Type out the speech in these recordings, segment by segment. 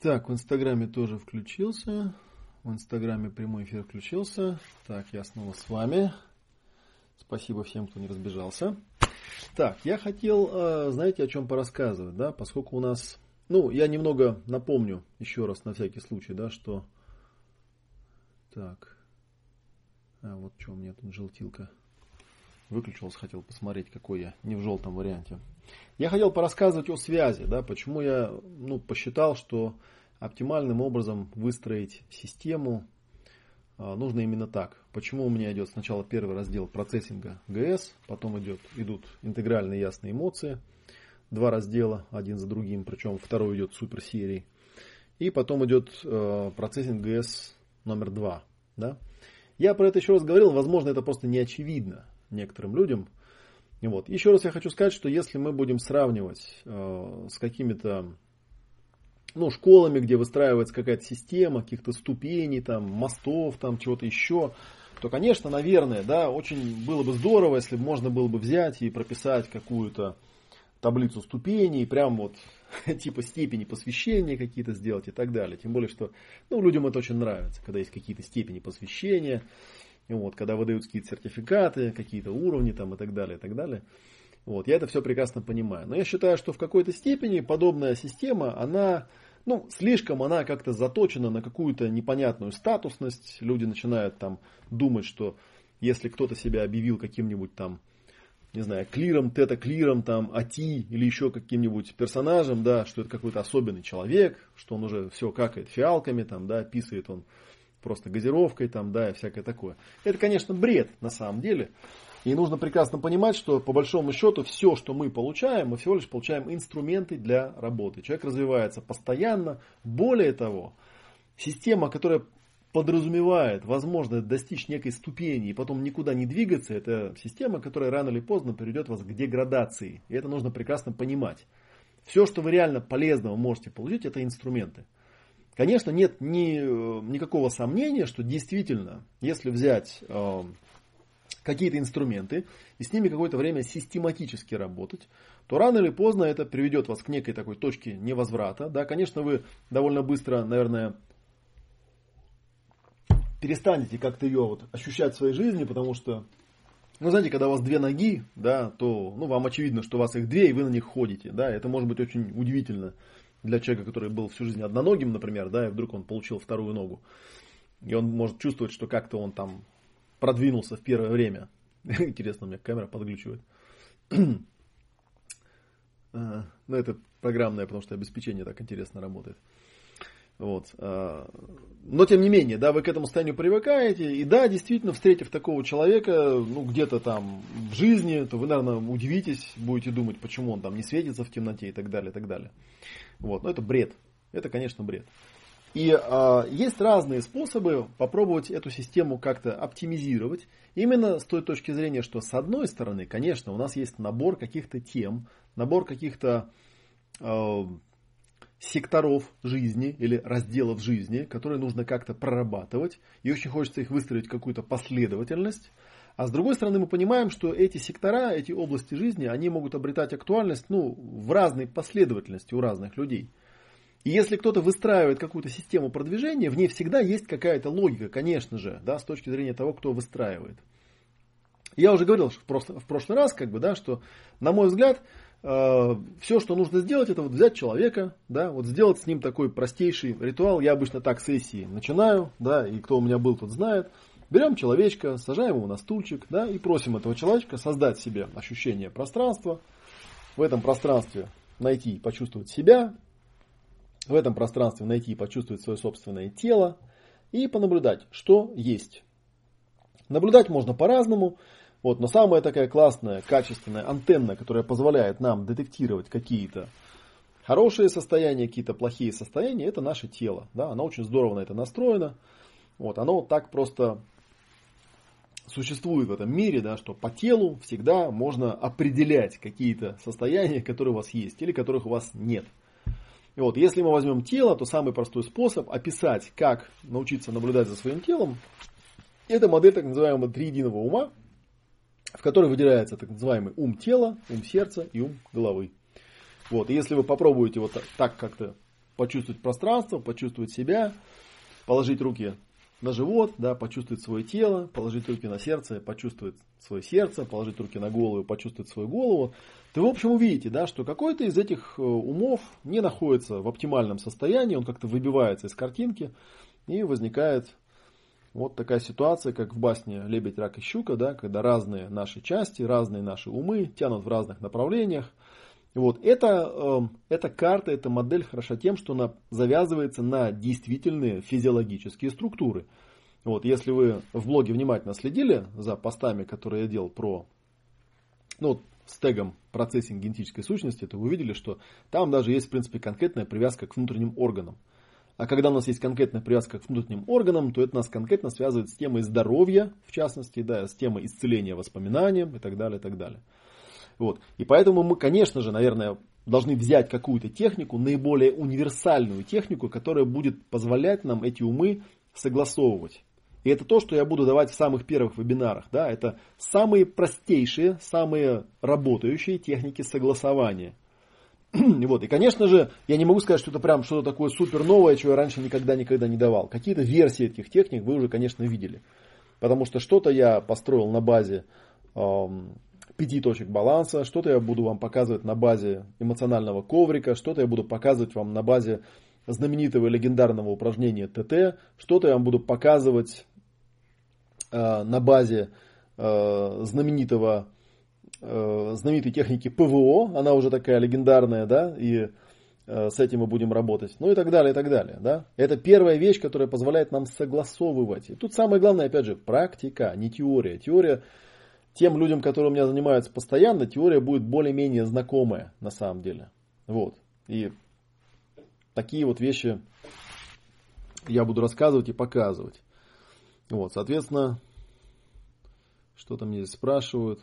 Так, в Инстаграме тоже включился. В Инстаграме прямой эфир включился. Так, я снова с вами. Спасибо всем, кто не разбежался. Так, я хотел, э, знаете, о чем порассказывать, да, поскольку у нас, ну, я немного напомню еще раз на всякий случай, да, что, так, а вот что у меня тут желтилка выключился, хотел посмотреть, какой я, не в желтом варианте. Я хотел порассказывать о связи, да, почему я, ну, посчитал, что оптимальным образом выстроить систему а, нужно именно так. Почему у меня идет сначала первый раздел процессинга ГС, потом идет, идут интегральные ясные эмоции, два раздела, один за другим, причем второй идет суперсерий. И потом идет э, процессинг ГС номер два. Да? Я про это еще раз говорил, возможно, это просто не очевидно некоторым людям. Вот. Еще раз я хочу сказать, что если мы будем сравнивать э, с какими-то ну, школами, где выстраивается какая-то система, каких-то ступеней, там, мостов, там, чего-то еще, то, конечно, наверное, да, очень было бы здорово, если бы можно было бы взять и прописать какую-то таблицу ступеней, прям вот типа степени посвящения какие-то сделать и так далее. Тем более, что ну, людям это очень нравится, когда есть какие-то степени посвящения, вот, когда выдают какие-то сертификаты, какие-то уровни там, и так далее, и так далее. Вот, я это все прекрасно понимаю. Но я считаю, что в какой-то степени подобная система, она ну, слишком она как-то заточена на какую-то непонятную статусность. Люди начинают там думать, что если кто-то себя объявил каким-нибудь там, не знаю, клиром, тета-клиром, там, ати или еще каким-нибудь персонажем, да, что это какой-то особенный человек, что он уже все какает фиалками, там, да, писает он просто газировкой, там, да, и всякое такое. Это, конечно, бред на самом деле. И нужно прекрасно понимать, что по большому счету все, что мы получаем, мы всего лишь получаем инструменты для работы. Человек развивается постоянно. Более того, система, которая подразумевает возможность достичь некой ступени и потом никуда не двигаться, это система, которая рано или поздно приведет вас к деградации. И это нужно прекрасно понимать. Все, что вы реально полезного можете получить, это инструменты. Конечно, нет ни, э, никакого сомнения, что действительно, если взять э, какие-то инструменты и с ними какое-то время систематически работать, то рано или поздно это приведет вас к некой такой точке невозврата. Да, конечно, вы довольно быстро, наверное, перестанете как-то ее вот ощущать в своей жизни, потому что, ну, знаете, когда у вас две ноги, да, то, ну, вам очевидно, что у вас их две, и вы на них ходите, да, это может быть очень удивительно для человека, который был всю жизнь одноногим, например, да, и вдруг он получил вторую ногу. И он может чувствовать, что как-то он там продвинулся в первое время. Интересно, у меня камера подглючивает. А, ну, это программное, потому что обеспечение так интересно работает. Вот. А, но тем не менее, да, вы к этому состоянию привыкаете. И да, действительно, встретив такого человека, ну, где-то там в жизни, то вы, наверное, удивитесь, будете думать, почему он там не светится в темноте и так далее, и так далее. Вот. Но это бред. Это, конечно, бред. И э, есть разные способы попробовать эту систему как-то оптимизировать. Именно с той точки зрения, что с одной стороны, конечно, у нас есть набор каких-то тем, набор каких-то э, секторов жизни или разделов жизни, которые нужно как-то прорабатывать. И очень хочется их выстроить в какую-то последовательность. А с другой стороны, мы понимаем, что эти сектора, эти области жизни, они могут обретать актуальность ну, в разной последовательности у разных людей. И если кто-то выстраивает какую-то систему продвижения, в ней всегда есть какая-то логика, конечно же, да, с точки зрения того, кто выстраивает. Я уже говорил в прошлый, раз, как бы, да, что, на мой взгляд, все, что нужно сделать, это вот взять человека, да, вот сделать с ним такой простейший ритуал. Я обычно так сессии начинаю, да, и кто у меня был, тот знает. Берем человечка, сажаем его на стульчик, да, и просим этого человечка создать себе ощущение пространства. В этом пространстве найти и почувствовать себя, в этом пространстве найти и почувствовать свое собственное тело и понаблюдать, что есть. Наблюдать можно по-разному, вот, но самая такая классная, качественная антенна, которая позволяет нам детектировать какие-то хорошие состояния, какие-то плохие состояния, это наше тело. Да? Оно очень здорово на это настроено. Вот, оно так просто существует в этом мире, да, что по телу всегда можно определять какие-то состояния, которые у вас есть или которых у вас нет. И вот, если мы возьмем тело, то самый простой способ описать, как научиться наблюдать за своим телом, это модель так называемого триединого ума, в которой выделяется так называемый ум тела, ум сердца и ум головы. Вот, и если вы попробуете вот так как-то почувствовать пространство, почувствовать себя, положить руки на живот, да, почувствовать свое тело, положить руки на сердце, почувствовать свое сердце, положить руки на голову, почувствовать свою голову, то вы, в общем, увидите, да, что какой-то из этих э, умов не находится в оптимальном состоянии, он как-то выбивается из картинки, и возникает вот такая ситуация, как в басне «Лебедь, рак и щука», да, когда разные наши части, разные наши умы тянут в разных направлениях. Вот. Это, э, эта карта, эта модель хороша тем, что она завязывается на действительные физиологические структуры. Вот. Если вы в блоге внимательно следили за постами, которые я делал про ну, с тегом процессинг генетической сущности, то вы увидели, что там даже есть, в принципе, конкретная привязка к внутренним органам. А когда у нас есть конкретная привязка к внутренним органам, то это нас конкретно связывает с темой здоровья, в частности, да, с темой исцеления воспоминанием и так далее, и так далее. Вот. И поэтому мы, конечно же, наверное, должны взять какую-то технику, наиболее универсальную технику, которая будет позволять нам эти умы согласовывать. И это то, что я буду давать в самых первых вебинарах. Да? Это самые простейшие, самые работающие техники согласования – Вот. И, конечно же, я не могу сказать, что это прям что-то такое супер новое, чего я раньше никогда-никогда не давал. Какие-то версии этих техник вы уже, конечно, видели. Потому что что-то я построил на базе эм, пяти точек баланса, что-то я буду вам показывать на базе эмоционального коврика, что-то я буду показывать вам на базе знаменитого легендарного упражнения ТТ, что-то я вам буду показывать э, на базе э, знаменитого э, знаменитой техники ПВО, она уже такая легендарная, да, и э, с этим мы будем работать, ну и так далее, и так далее, да. Это первая вещь, которая позволяет нам согласовывать. И тут самое главное, опять же, практика, не теория. Теория тем людям, которые у меня занимаются постоянно, теория будет более-менее знакомая на самом деле. Вот. И такие вот вещи я буду рассказывать и показывать. Вот, соответственно, что-то мне здесь спрашивают.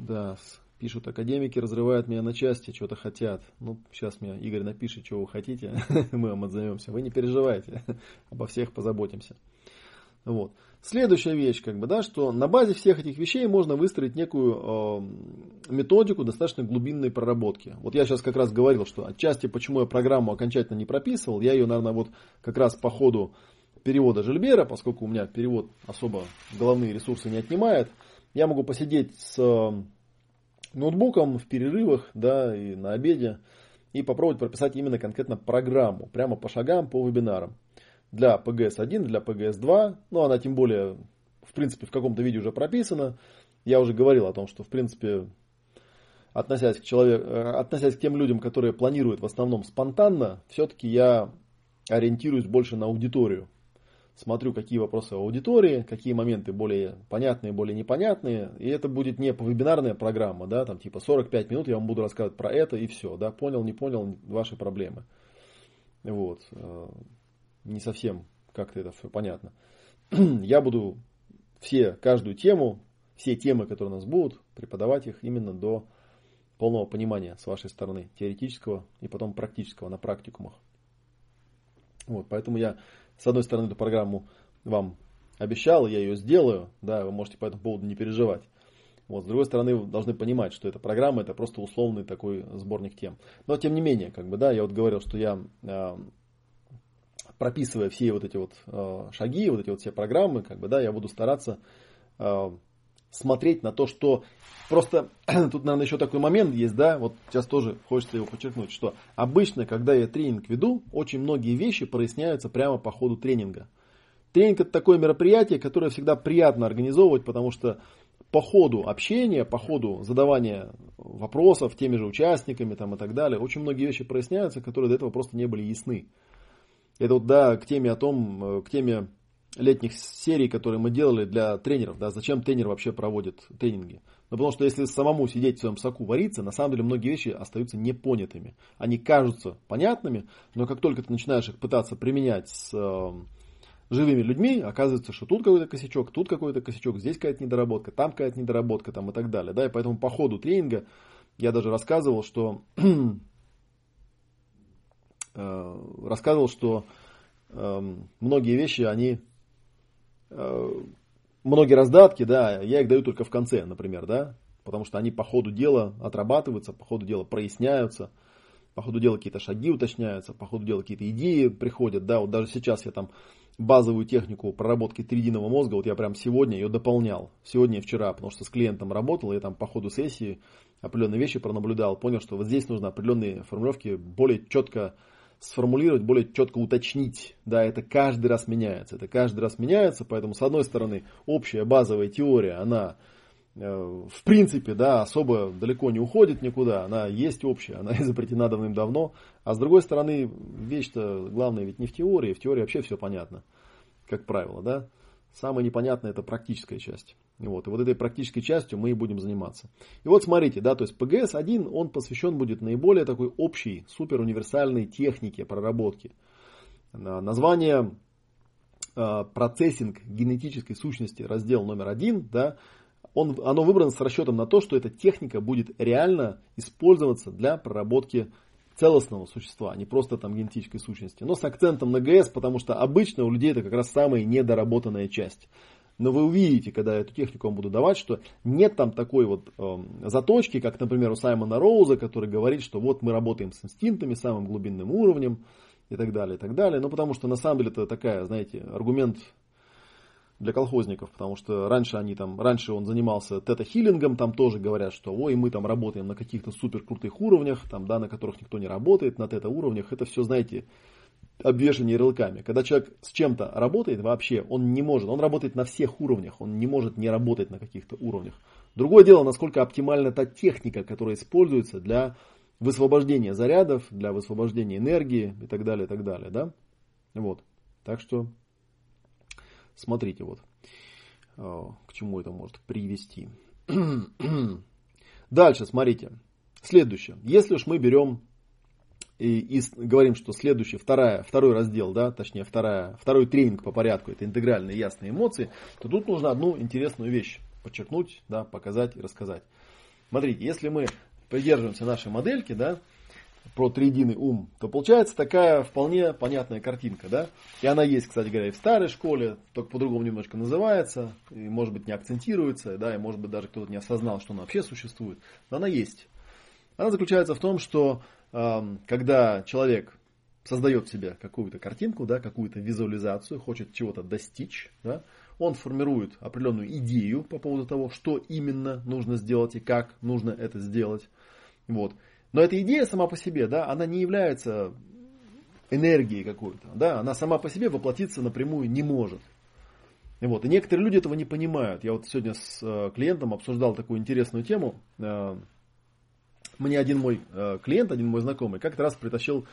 Да, пишут, академики разрывают меня на части, что-то хотят. Ну, сейчас мне Игорь напишет, что вы хотите, мы вам отзовемся. Вы не переживайте, обо всех позаботимся. Вот. Следующая вещь, как бы, да, что на базе всех этих вещей можно выстроить некую э, методику достаточно глубинной проработки. Вот я сейчас как раз говорил, что отчасти почему я программу окончательно не прописывал, я ее, наверное, вот как раз по ходу перевода Жильбера, поскольку у меня перевод особо головные ресурсы не отнимает, я могу посидеть с э, ноутбуком в перерывах, да, и на обеде, и попробовать прописать именно конкретно программу, прямо по шагам, по вебинарам. Для PGS-1, для PGS-2, ну, она тем более, в принципе, в каком-то виде уже прописана. Я уже говорил о том, что, в принципе, относясь к, человеку, э, относясь к тем людям, которые планируют в основном спонтанно, все-таки я ориентируюсь больше на аудиторию смотрю, какие вопросы в аудитории, какие моменты более понятные, более непонятные. И это будет не вебинарная программа, да, там типа 45 минут я вам буду рассказывать про это и все, да, понял, не понял, ваши проблемы. Вот. Э, не совсем как-то это все понятно. Я буду все, каждую тему, все темы, которые у нас будут, преподавать их именно до полного понимания с вашей стороны, теоретического и потом практического на практикумах. Вот, поэтому я с одной стороны, эту программу вам обещал, я ее сделаю, да, вы можете по этому поводу не переживать. Вот, с другой стороны, вы должны понимать, что эта программа это просто условный такой сборник тем. Но тем не менее, как бы, да, я вот говорил, что я э, прописывая все вот эти вот э, шаги, вот эти вот все программы, как бы, да, я буду стараться э, смотреть на то, что просто тут, наверное, еще такой момент есть, да, вот сейчас тоже хочется его подчеркнуть, что обычно, когда я тренинг веду, очень многие вещи проясняются прямо по ходу тренинга. Тренинг это такое мероприятие, которое всегда приятно организовывать, потому что по ходу общения, по ходу задавания вопросов теми же участниками там, и так далее, очень многие вещи проясняются, которые до этого просто не были ясны. Это вот, да, к теме о том, э, к теме летних серий, которые мы делали для тренеров, да, зачем тренер вообще проводит тренинги. Ну, потому что если самому сидеть в своем соку вариться, на самом деле многие вещи остаются непонятыми. Они кажутся понятными, но как только ты начинаешь их пытаться применять с э, живыми людьми, оказывается, что тут какой-то косячок, тут какой-то косячок, здесь какая-то недоработка, там какая-то недоработка там, и так далее. Да? И поэтому по ходу тренинга я даже рассказывал, что э, рассказывал, что э, многие вещи, они многие раздатки, да, я их даю только в конце, например, да. потому что они по ходу дела отрабатываются, по ходу дела проясняются, по ходу дела какие-то шаги уточняются, по ходу дела какие-то идеи приходят, да, вот даже сейчас я там базовую технику проработки 3 мозга, вот я прям сегодня ее дополнял, сегодня и вчера, потому что с клиентом работал, я там по ходу сессии определенные вещи пронаблюдал, понял, что вот здесь нужно определенные формулировки более четко сформулировать, более четко уточнить. Да, это каждый раз меняется. Это каждый раз меняется, поэтому, с одной стороны, общая базовая теория, она э, в принципе, да, особо далеко не уходит никуда, она есть общая, она изобретена давным-давно, а с другой стороны, вещь-то главное ведь не в теории, в теории вообще все понятно, как правило, да. Самое непонятное это практическая часть. Вот. И вот этой практической частью мы и будем заниматься. И вот смотрите, да, то есть PGS-1, он посвящен будет наиболее такой общей, супер универсальной технике проработки. Название э, процессинг генетической сущности, раздел номер один, да, он, оно выбрано с расчетом на то, что эта техника будет реально использоваться для проработки целостного существа, а не просто там генетической сущности. Но с акцентом на ГС, потому что обычно у людей это как раз самая недоработанная часть. Но вы увидите, когда эту технику вам буду давать, что нет там такой вот э, заточки, как, например, у Саймона Роуза, который говорит, что вот мы работаем с инстинктами, самым глубинным уровнем и так далее, и так далее. Ну, потому что на самом деле это такая, знаете, аргумент для колхозников, потому что раньше они там, раньше он занимался тета-хиллингом, там тоже говорят, что ой, мы там работаем на каких-то супер крутых уровнях, там, да, на которых никто не работает, на тета-уровнях, это все, знаете, обвешение ярлыками. Когда человек с чем-то работает вообще, он не может, он работает на всех уровнях, он не может не работать на каких-то уровнях. Другое дело, насколько оптимальна та техника, которая используется для высвобождения зарядов, для высвобождения энергии и так далее, и так далее, да? Вот. Так что Смотрите, вот, э, к чему это может привести. Дальше, смотрите. Следующее. Если уж мы берем и, и говорим, что следующий, вторая, второй раздел, да, точнее вторая, второй тренинг по порядку, это интегральные ясные эмоции, то тут нужно одну интересную вещь подчеркнуть, да, показать и рассказать. Смотрите, если мы придерживаемся нашей модельки, да, про триединый ум, то получается такая вполне понятная картинка, да? И она есть, кстати говоря, и в старой школе, только по-другому немножко называется, и может быть не акцентируется, да, и может быть даже кто-то не осознал, что она вообще существует, но она есть. Она заключается в том, что э, когда человек создает себе какую-то картинку, да, какую-то визуализацию, хочет чего-то достичь, да, он формирует определенную идею по поводу того, что именно нужно сделать и как нужно это сделать. Вот. Но эта идея сама по себе, да, она не является энергией какой-то, да, она сама по себе воплотиться напрямую не может. И вот, и некоторые люди этого не понимают. Я вот сегодня с э, клиентом обсуждал такую интересную тему. Э, мне один мой э, клиент, один мой знакомый, как-то раз притащил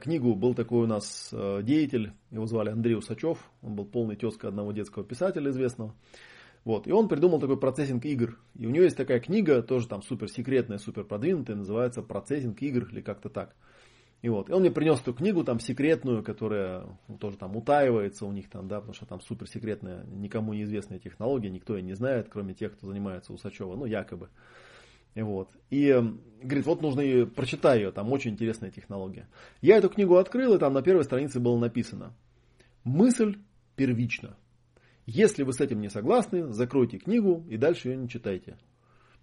книгу. Был такой у нас деятель, его звали Андрей Усачев. Он был полный тезка одного детского писателя известного. Вот. И он придумал такой процессинг игр. И у него есть такая книга, тоже там супер секретная, супер продвинутая, называется «Процессинг игр» или как-то так. И вот, и он мне принес эту книгу там секретную, которая тоже там утаивается у них там, да, потому что там супер секретная, никому неизвестная технология, никто ее не знает, кроме тех, кто занимается Усачева, ну якобы. И вот. И говорит, вот нужно ее, прочитай ее, там очень интересная технология. Я эту книгу открыл, и там на первой странице было написано «Мысль первична». Если вы с этим не согласны, закройте книгу и дальше ее не читайте.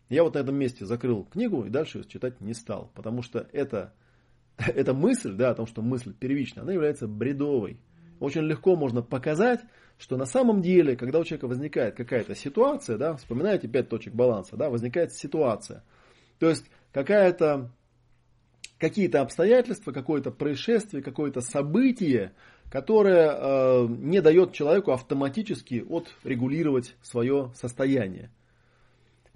Я вот на этом месте закрыл книгу и дальше ее читать не стал, потому что это, эта мысль, да, о том, что мысль первична, она является бредовой. Очень легко можно показать, что на самом деле, когда у человека возникает какая-то ситуация, да, вспоминаете пять точек баланса, да, возникает ситуация. То есть какая-то какие-то обстоятельства, какое-то происшествие, какое-то событие, которое э, не дает человеку автоматически отрегулировать свое состояние,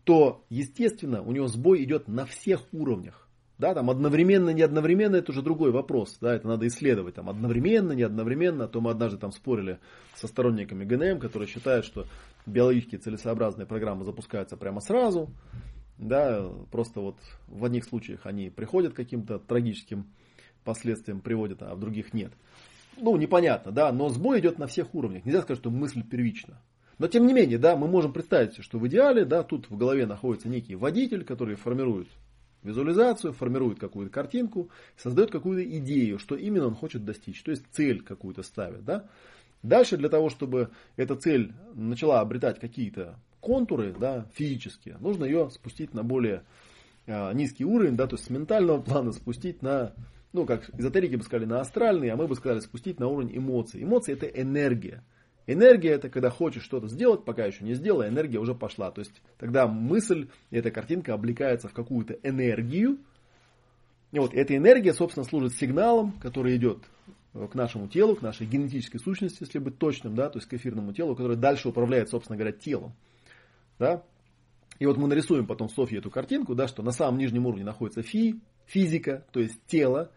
то, естественно, у него сбой идет на всех уровнях. Да, там одновременно, не одновременно, это уже другой вопрос. Да, это надо исследовать. Там одновременно, не одновременно. А то мы однажды там спорили со сторонниками ГНМ, которые считают, что биологически целесообразные программы запускаются прямо сразу. Да, просто вот в одних случаях они приходят к каким-то трагическим последствиям, приводят, а в других нет ну, непонятно, да, но сбой идет на всех уровнях. Нельзя сказать, что мысль первична. Но тем не менее, да, мы можем представить что в идеале, да, тут в голове находится некий водитель, который формирует визуализацию, формирует какую-то картинку, создает какую-то идею, что именно он хочет достичь, то есть цель какую-то ставит, да. Дальше для того, чтобы эта цель начала обретать какие-то контуры, да, физические, нужно ее спустить на более а, низкий уровень, да, то есть с ментального плана спустить на, ну, как эзотерики бы сказали, на астральный, а мы бы сказали спустить на уровень эмоций. Эмоции это энергия. Энергия это когда хочешь что-то сделать, пока еще не сделал, энергия уже пошла. То есть тогда мысль, эта картинка облекается в какую-то энергию. И вот эта энергия, собственно, служит сигналом, который идет к нашему телу, к нашей генетической сущности, если быть точным, да, то есть к эфирному телу, которое дальше управляет, собственно говоря, телом. Да? И вот мы нарисуем потом Софье эту картинку, да, что на самом нижнем уровне находится фи, физика, то есть тело,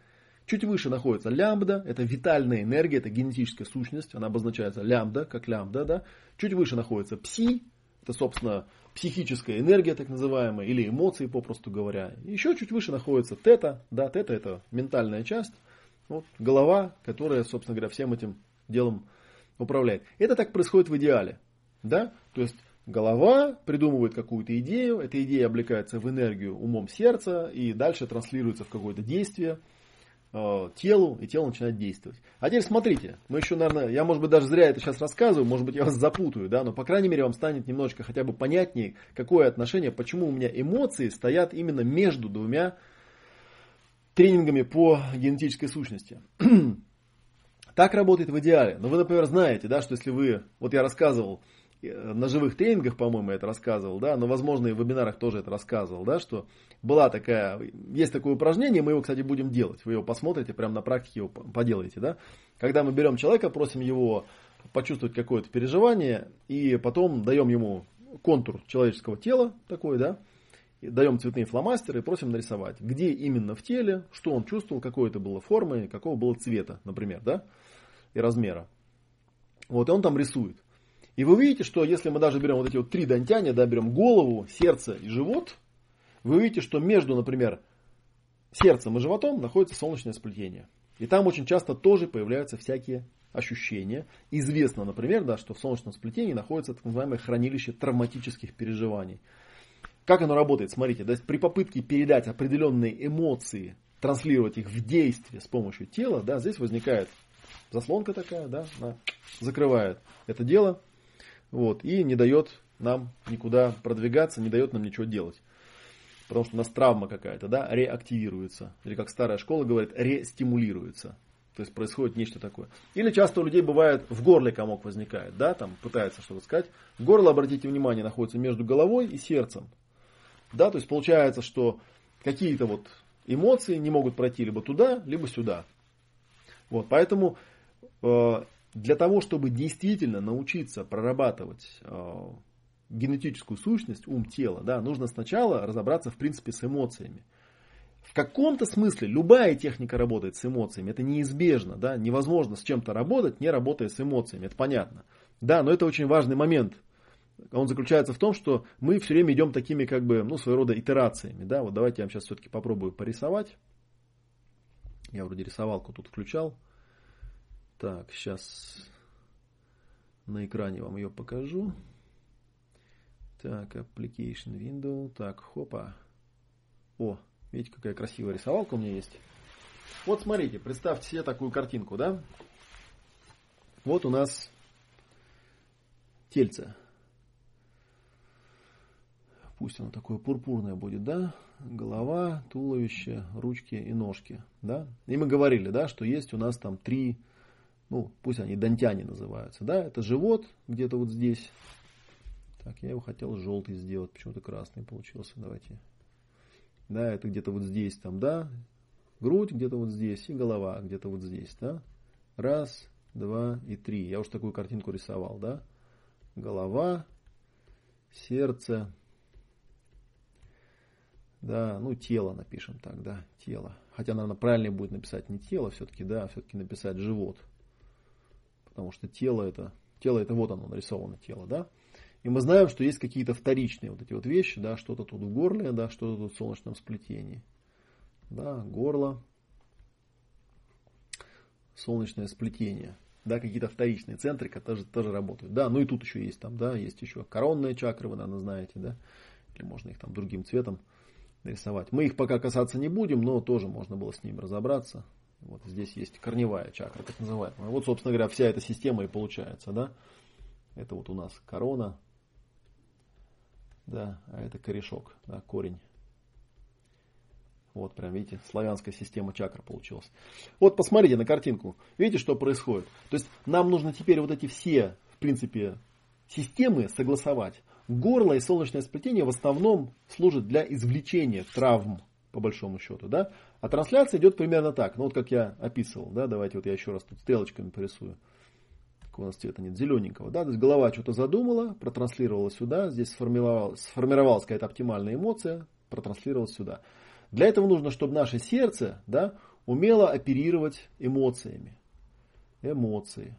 Чуть выше находится лямбда, это витальная энергия, это генетическая сущность, она обозначается лямбда, как лямбда, да. Чуть выше находится пси, это, собственно, психическая энергия, так называемая, или эмоции, попросту говоря. Еще чуть выше находится тета, да, тета это ментальная часть, вот, голова, которая, собственно говоря, всем этим делом управляет. Это так происходит в идеале, да, то есть голова придумывает какую-то идею, эта идея облекается в энергию умом сердца и дальше транслируется в какое-то действие – Э, телу, и тело начинает действовать. А теперь смотрите, мы еще, наверное, я, может быть, даже зря это сейчас рассказываю, может быть, я вас запутаю, да, но, по крайней мере, вам станет немножечко хотя бы понятнее, какое отношение, почему у меня эмоции стоят именно между двумя тренингами по генетической сущности. так работает в идеале. Но вы, например, знаете, да, что если вы, вот я рассказывал, на живых тренингах, по-моему, это рассказывал, да, но, возможно, и в вебинарах тоже это рассказывал, да, что была такая, есть такое упражнение, мы его, кстати, будем делать, вы его посмотрите, прямо на практике его поделаете, да, когда мы берем человека, просим его почувствовать какое-то переживание, и потом даем ему контур человеческого тела такой, да, даем цветные фломастеры и просим нарисовать, где именно в теле, что он чувствовал, какой это было формы, какого было цвета, например, да, и размера. Вот, и он там рисует. И вы увидите, что если мы даже берем вот эти вот три дантяня, да, берем голову, сердце и живот, вы увидите, что между, например, сердцем и животом находится солнечное сплетение. И там очень часто тоже появляются всякие ощущения. Известно, например, да, что в солнечном сплетении находится так называемое хранилище травматических переживаний. Как оно работает? Смотрите, есть при попытке передать определенные эмоции, транслировать их в действие с помощью тела, да, здесь возникает заслонка такая, да, она закрывает это дело, вот, и не дает нам никуда продвигаться, не дает нам ничего делать. Потому что у нас травма какая-то, да, реактивируется. Или как старая школа говорит, рестимулируется. То есть происходит нечто такое. Или часто у людей бывает в горле комок возникает, да, там пытается что-то сказать. Горло, обратите внимание, находится между головой и сердцем. Да, то есть получается, что какие-то вот эмоции не могут пройти либо туда, либо сюда. Вот, поэтому э, для того, чтобы действительно научиться прорабатывать э, генетическую сущность, ум тела, да, нужно сначала разобраться в принципе с эмоциями. В каком-то смысле любая техника работает с эмоциями. Это неизбежно. Да? Невозможно с чем-то работать, не работая с эмоциями. Это понятно. Да, но это очень важный момент. Он заключается в том, что мы все время идем такими, как бы, ну, своего рода итерациями. Да? Вот давайте я вам сейчас все-таки попробую порисовать. Я вроде рисовалку тут включал. Так, сейчас на экране вам ее покажу. Так, Application Window. Так, хопа. О, видите, какая красивая рисовалка у меня есть. Вот смотрите, представьте себе такую картинку, да? Вот у нас тельце. Пусть оно такое пурпурное будет, да? Голова, туловище, ручки и ножки, да? И мы говорили, да, что есть у нас там три ну, пусть они дантяне называются, да, это живот где-то вот здесь. Так, я его хотел желтый сделать, почему-то красный получился, давайте. Да, это где-то вот здесь, там, да, грудь где-то вот здесь и голова где-то вот здесь, да. Раз, два и три. Я уж такую картинку рисовал, да. Голова, сердце, да, ну тело напишем так, да, тело. Хотя, наверное, правильнее будет написать не тело все-таки, да, а все-таки написать живот потому что тело это, тело это вот оно нарисовано тело, да. И мы знаем, что есть какие-то вторичные вот эти вот вещи, да, что-то тут в горле, да, что-то тут в солнечном сплетении. Да, горло, солнечное сплетение, да, какие-то вторичные центры, которые тоже работают. Да, ну и тут еще есть там, да, есть еще коронные чакры, вы, наверное, знаете, да, или можно их там другим цветом нарисовать. Мы их пока касаться не будем, но тоже можно было с ними разобраться. Вот здесь есть корневая чакра, так называемая. Вот, собственно говоря, вся эта система и получается, да. Это вот у нас корона, да, а это корешок, да, корень. Вот прям, видите, славянская система чакр получилась. Вот посмотрите на картинку. Видите, что происходит? То есть нам нужно теперь вот эти все, в принципе, системы согласовать. Горло и солнечное сплетение в основном служат для извлечения травм, по большому счету. Да? А трансляция идет примерно так. Ну вот как я описывал. Да? Давайте вот я еще раз тут стрелочками порисую. Какого у нас цвета нет? Зелененького. Да? То есть голова что-то задумала, протранслировала сюда. Здесь сформировалась, сформировалась какая-то оптимальная эмоция, протранслировалась сюда. Для этого нужно, чтобы наше сердце да, умело оперировать эмоциями. Эмоции.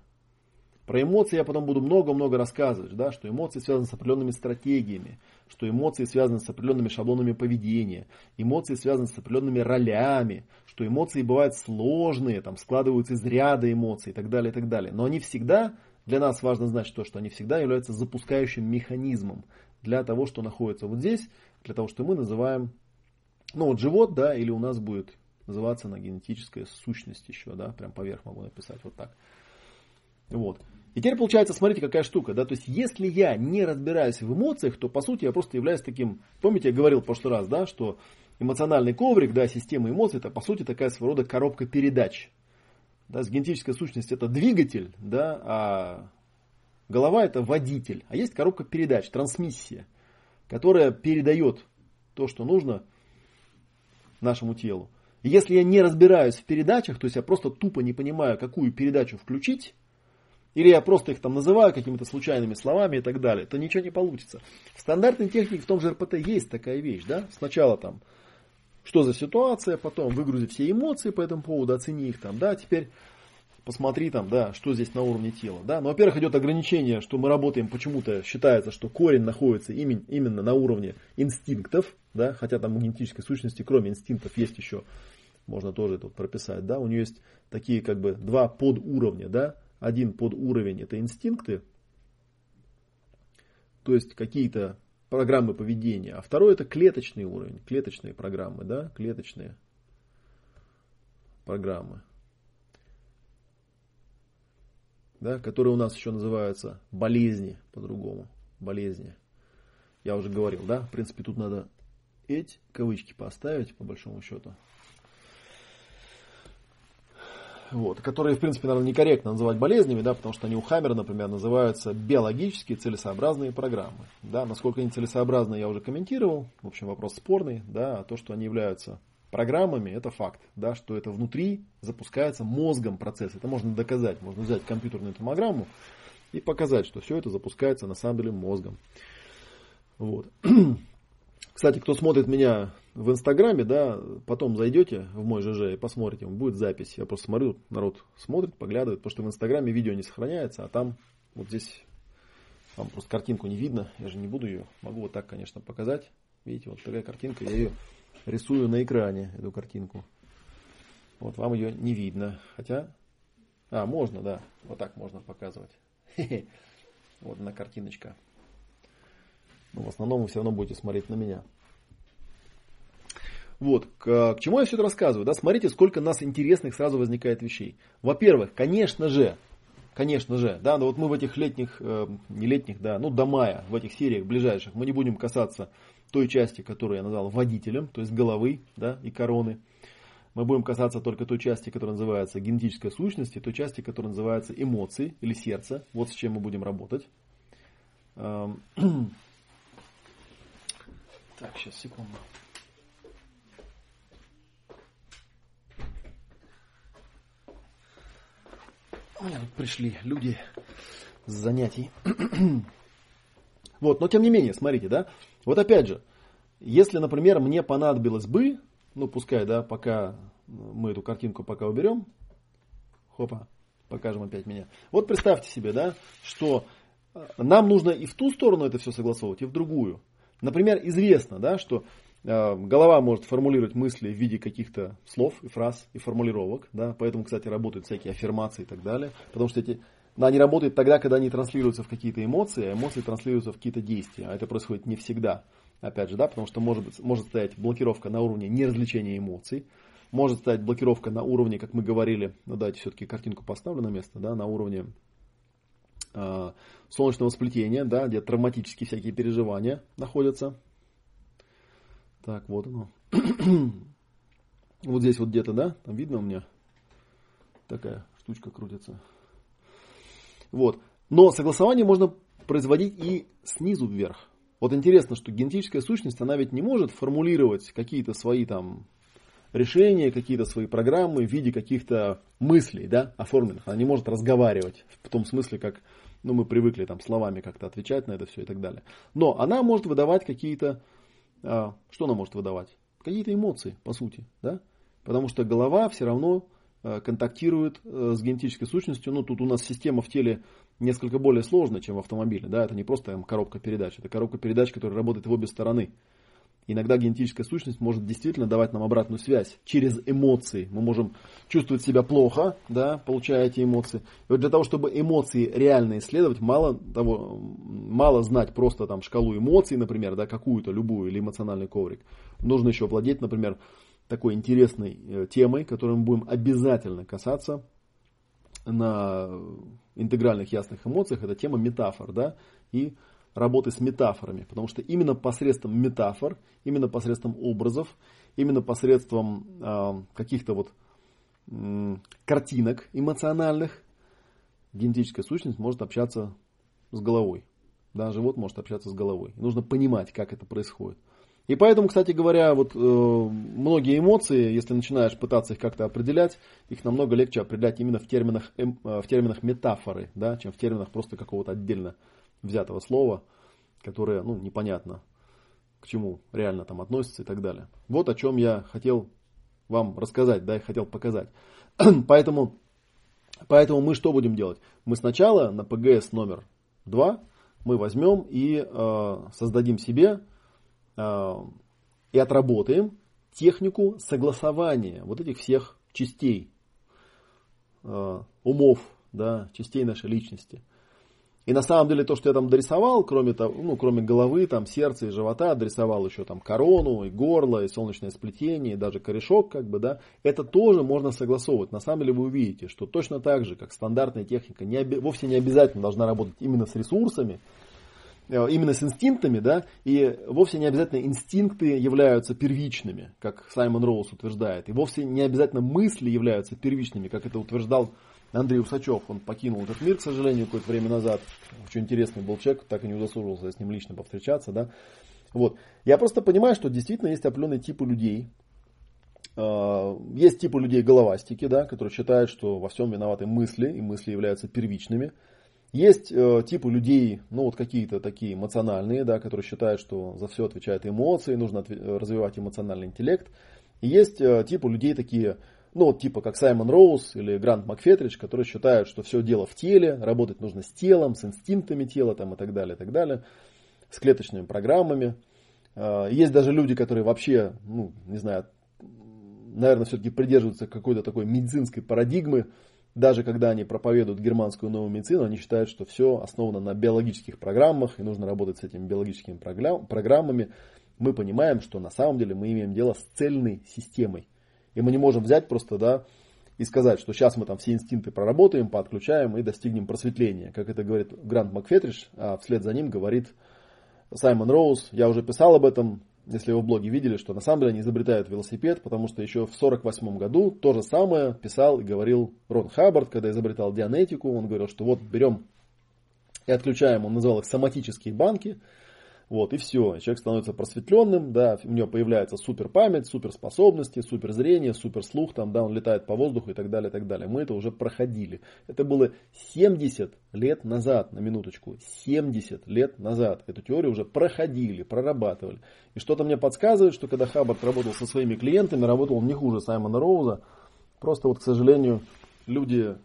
Про эмоции я потом буду много-много рассказывать, да, что эмоции связаны с определенными стратегиями, что эмоции связаны с определенными шаблонами поведения, эмоции связаны с определенными ролями, что эмоции бывают сложные, там складываются из ряда эмоций и так далее, и так далее. Но они всегда, для нас важно знать то, что они всегда являются запускающим механизмом для того, что находится вот здесь, для того, что мы называем, ну вот живот, да, или у нас будет называться на генетическая сущность еще, да, прям поверх могу написать вот так. Вот. И теперь получается, смотрите, какая штука, да, то есть если я не разбираюсь в эмоциях, то по сути я просто являюсь таким, помните, я говорил в прошлый раз, да, что эмоциональный коврик, да, система эмоций, это по сути такая своего рода коробка передач. Да, с генетической сущностью это двигатель, да, а голова это водитель. А есть коробка передач, трансмиссия, которая передает то, что нужно нашему телу. И если я не разбираюсь в передачах, то есть я просто тупо не понимаю, какую передачу включить, или я просто их там называю какими-то случайными словами и так далее, то ничего не получится. В стандартной технике в том же РПТ есть такая вещь, да? Сначала там, что за ситуация, потом выгрузи все эмоции по этому поводу, оцени их там, да, теперь посмотри там, да, что здесь на уровне тела, да. Но, во-первых, идет ограничение, что мы работаем, почему-то считается, что корень находится именно на уровне инстинктов, да, хотя там у генетической сущности, кроме инстинктов, есть еще, можно тоже тут прописать, да, у нее есть такие как бы два подуровня, да, один подуровень это инстинкты, то есть какие-то программы поведения, а второй это клеточный уровень, клеточные программы, да, клеточные программы, да, которые у нас еще называются болезни по-другому, болезни. Я уже говорил, да, в принципе тут надо эти кавычки поставить по большому счету вот, которые, в принципе, наверное, некорректно называть болезнями, да, потому что они у Хаммера, например, называются биологические целесообразные программы. Да, насколько они целесообразны, я уже комментировал, в общем, вопрос спорный, да, а то, что они являются программами, это факт, да, что это внутри запускается мозгом процесс. Это можно доказать, можно взять компьютерную томограмму и показать, что все это запускается на самом деле мозгом. Вот. Кстати, кто смотрит меня в Инстаграме, да, потом зайдете в мой ЖЖ и посмотрите, будет запись. Я просто смотрю, народ смотрит, поглядывает, потому что в Инстаграме видео не сохраняется, а там вот здесь вам просто картинку не видно, я же не буду ее, могу вот так, конечно, показать. Видите, вот такая картинка, я ее рисую на экране, эту картинку. Вот вам ее не видно, хотя, а, можно, да, вот так можно показывать. Вот на картиночка. Но в основном вы все равно будете смотреть на меня. Вот, к, к чему я все это рассказываю? Да? Смотрите, сколько нас интересных сразу возникает вещей. Во-первых, конечно же, конечно же, да, но вот мы в этих летних, э, не летних, да, ну до мая, в этих сериях ближайших, мы не будем касаться той части, которую я назвал водителем, то есть головы, да, и короны. Мы будем касаться только той части, которая называется генетическая сущность, и той части, которая называется эмоции или сердце. Вот с чем мы будем работать. Эм, так, сейчас, секунду. Пришли люди с занятий. вот, но тем не менее, смотрите, да, вот опять же, если, например, мне понадобилось бы, ну пускай, да, пока мы эту картинку пока уберем, хопа, покажем опять меня. Вот представьте себе, да, что э, нам нужно и в ту сторону это все согласовывать, и в другую. Например, известно, да, что голова может формулировать мысли в виде каких-то слов и фраз и формулировок. Да? Поэтому, кстати, работают всякие аффирмации и так далее. Потому что эти, да, они работают тогда, когда они транслируются в какие-то эмоции, а эмоции транслируются в какие-то действия. А это происходит не всегда. Опять же, да, потому что может, быть, может стоять блокировка на уровне неразвлечения эмоций. Может стоять блокировка на уровне, как мы говорили, ну давайте все-таки картинку поставлю на место, да, на уровне э, солнечного сплетения, да, где травматические всякие переживания находятся. Так, вот оно. вот здесь вот где-то, да, там видно у меня такая штучка крутится. Вот. Но согласование можно производить и снизу вверх. Вот интересно, что генетическая сущность, она ведь не может формулировать какие-то свои там решения, какие-то свои программы в виде каких-то мыслей, да, оформленных. Она не может разговаривать в том смысле, как ну, мы привыкли там словами как-то отвечать на это все и так далее. Но она может выдавать какие-то, а, что она может выдавать? Какие-то эмоции, по сути, да? Потому что голова все равно а, контактирует а, с генетической сущностью. Ну, тут у нас система в теле несколько более сложная, чем в автомобиле. Да? Это не просто там, коробка передач, это коробка передач, которая работает в обе стороны. Иногда генетическая сущность может действительно давать нам обратную связь через эмоции. Мы можем чувствовать себя плохо, да, получая эти эмоции. И вот для того, чтобы эмоции реально исследовать, мало, того, мало знать просто там шкалу эмоций, например, да, какую-то, любую, или эмоциональный коврик. Нужно еще владеть, например, такой интересной э, темой, которой мы будем обязательно касаться на интегральных ясных эмоциях. Это тема метафор, да, и работы с метафорами, потому что именно посредством метафор, именно посредством образов, именно посредством э, каких-то вот э, картинок эмоциональных генетическая сущность может общаться с головой. Да, живот может общаться с головой. нужно понимать, как это происходит. И поэтому, кстати говоря, вот э, многие эмоции, если начинаешь пытаться их как-то определять, их намного легче определять именно в терминах, эм, э, в терминах метафоры, да, чем в терминах просто какого-то отдельно взятого слова, которое, ну, непонятно к чему реально там относится и так далее. Вот о чем я хотел вам рассказать, да, и хотел показать. поэтому, поэтому мы что будем делать? Мы сначала на ПГС номер 2 мы возьмем и э, создадим себе э, и отработаем технику согласования вот этих всех частей э, умов, да, частей нашей личности – и на самом деле то, что я там дорисовал, кроме, того, ну, кроме головы, там, сердца и живота, дорисовал еще там корону, и горло, и солнечное сплетение, и даже корешок, как бы, да, это тоже можно согласовывать. На самом деле вы увидите, что точно так же, как стандартная техника, не, вовсе не обязательно должна работать именно с ресурсами, э, именно с инстинктами, да, и вовсе не обязательно инстинкты являются первичными, как Саймон Роуз утверждает, и вовсе не обязательно мысли являются первичными, как это утверждал Андрей Усачев, он покинул этот мир, к сожалению, какое-то время назад. Очень интересный был человек, так и не удосужился с ним лично повстречаться. Да? Вот. Я просто понимаю, что действительно есть определенные типы людей. А, есть типы людей головастики, да, которые считают, что во всем виноваты мысли, и мысли являются первичными. Есть э, типы людей, ну вот какие-то такие эмоциональные, да, которые считают, что за все отвечают эмоции, нужно развивать эмоциональный интеллект. И есть э, типы людей такие, ну, вот типа как Саймон Роуз или Грант Макфетрич, которые считают, что все дело в теле, работать нужно с телом, с инстинктами тела там, и так далее, и так далее, с клеточными программами. А, есть даже люди, которые вообще, ну, не знаю, наверное, все-таки придерживаются какой-то такой медицинской парадигмы, даже когда они проповедуют германскую новую медицину, они считают, что все основано на биологических программах, и нужно работать с этими биологическими программами. Мы понимаем, что на самом деле мы имеем дело с цельной системой. И мы не можем взять просто, да, и сказать, что сейчас мы там все инстинкты проработаем, подключаем и достигнем просветления. Как это говорит Грант Макфетриш, а вслед за ним говорит Саймон Роуз. Я уже писал об этом, если вы в блоге видели, что на самом деле они изобретают велосипед, потому что еще в 1948 году то же самое писал и говорил Рон Хаббард, когда изобретал дианетику. Он говорил, что вот берем и отключаем, он называл их соматические банки, вот, и все. Человек становится просветленным, да, у него появляется супер память, супер способности, супер зрение, супер слух, там, да, он летает по воздуху и так далее, и так далее. Мы это уже проходили. Это было 70 лет назад, на минуточку. 70 лет назад. Эту теорию уже проходили, прорабатывали. И что-то мне подсказывает, что когда Хаббард работал со своими клиентами, работал он не хуже Саймона Роуза. Просто вот, к сожалению, люди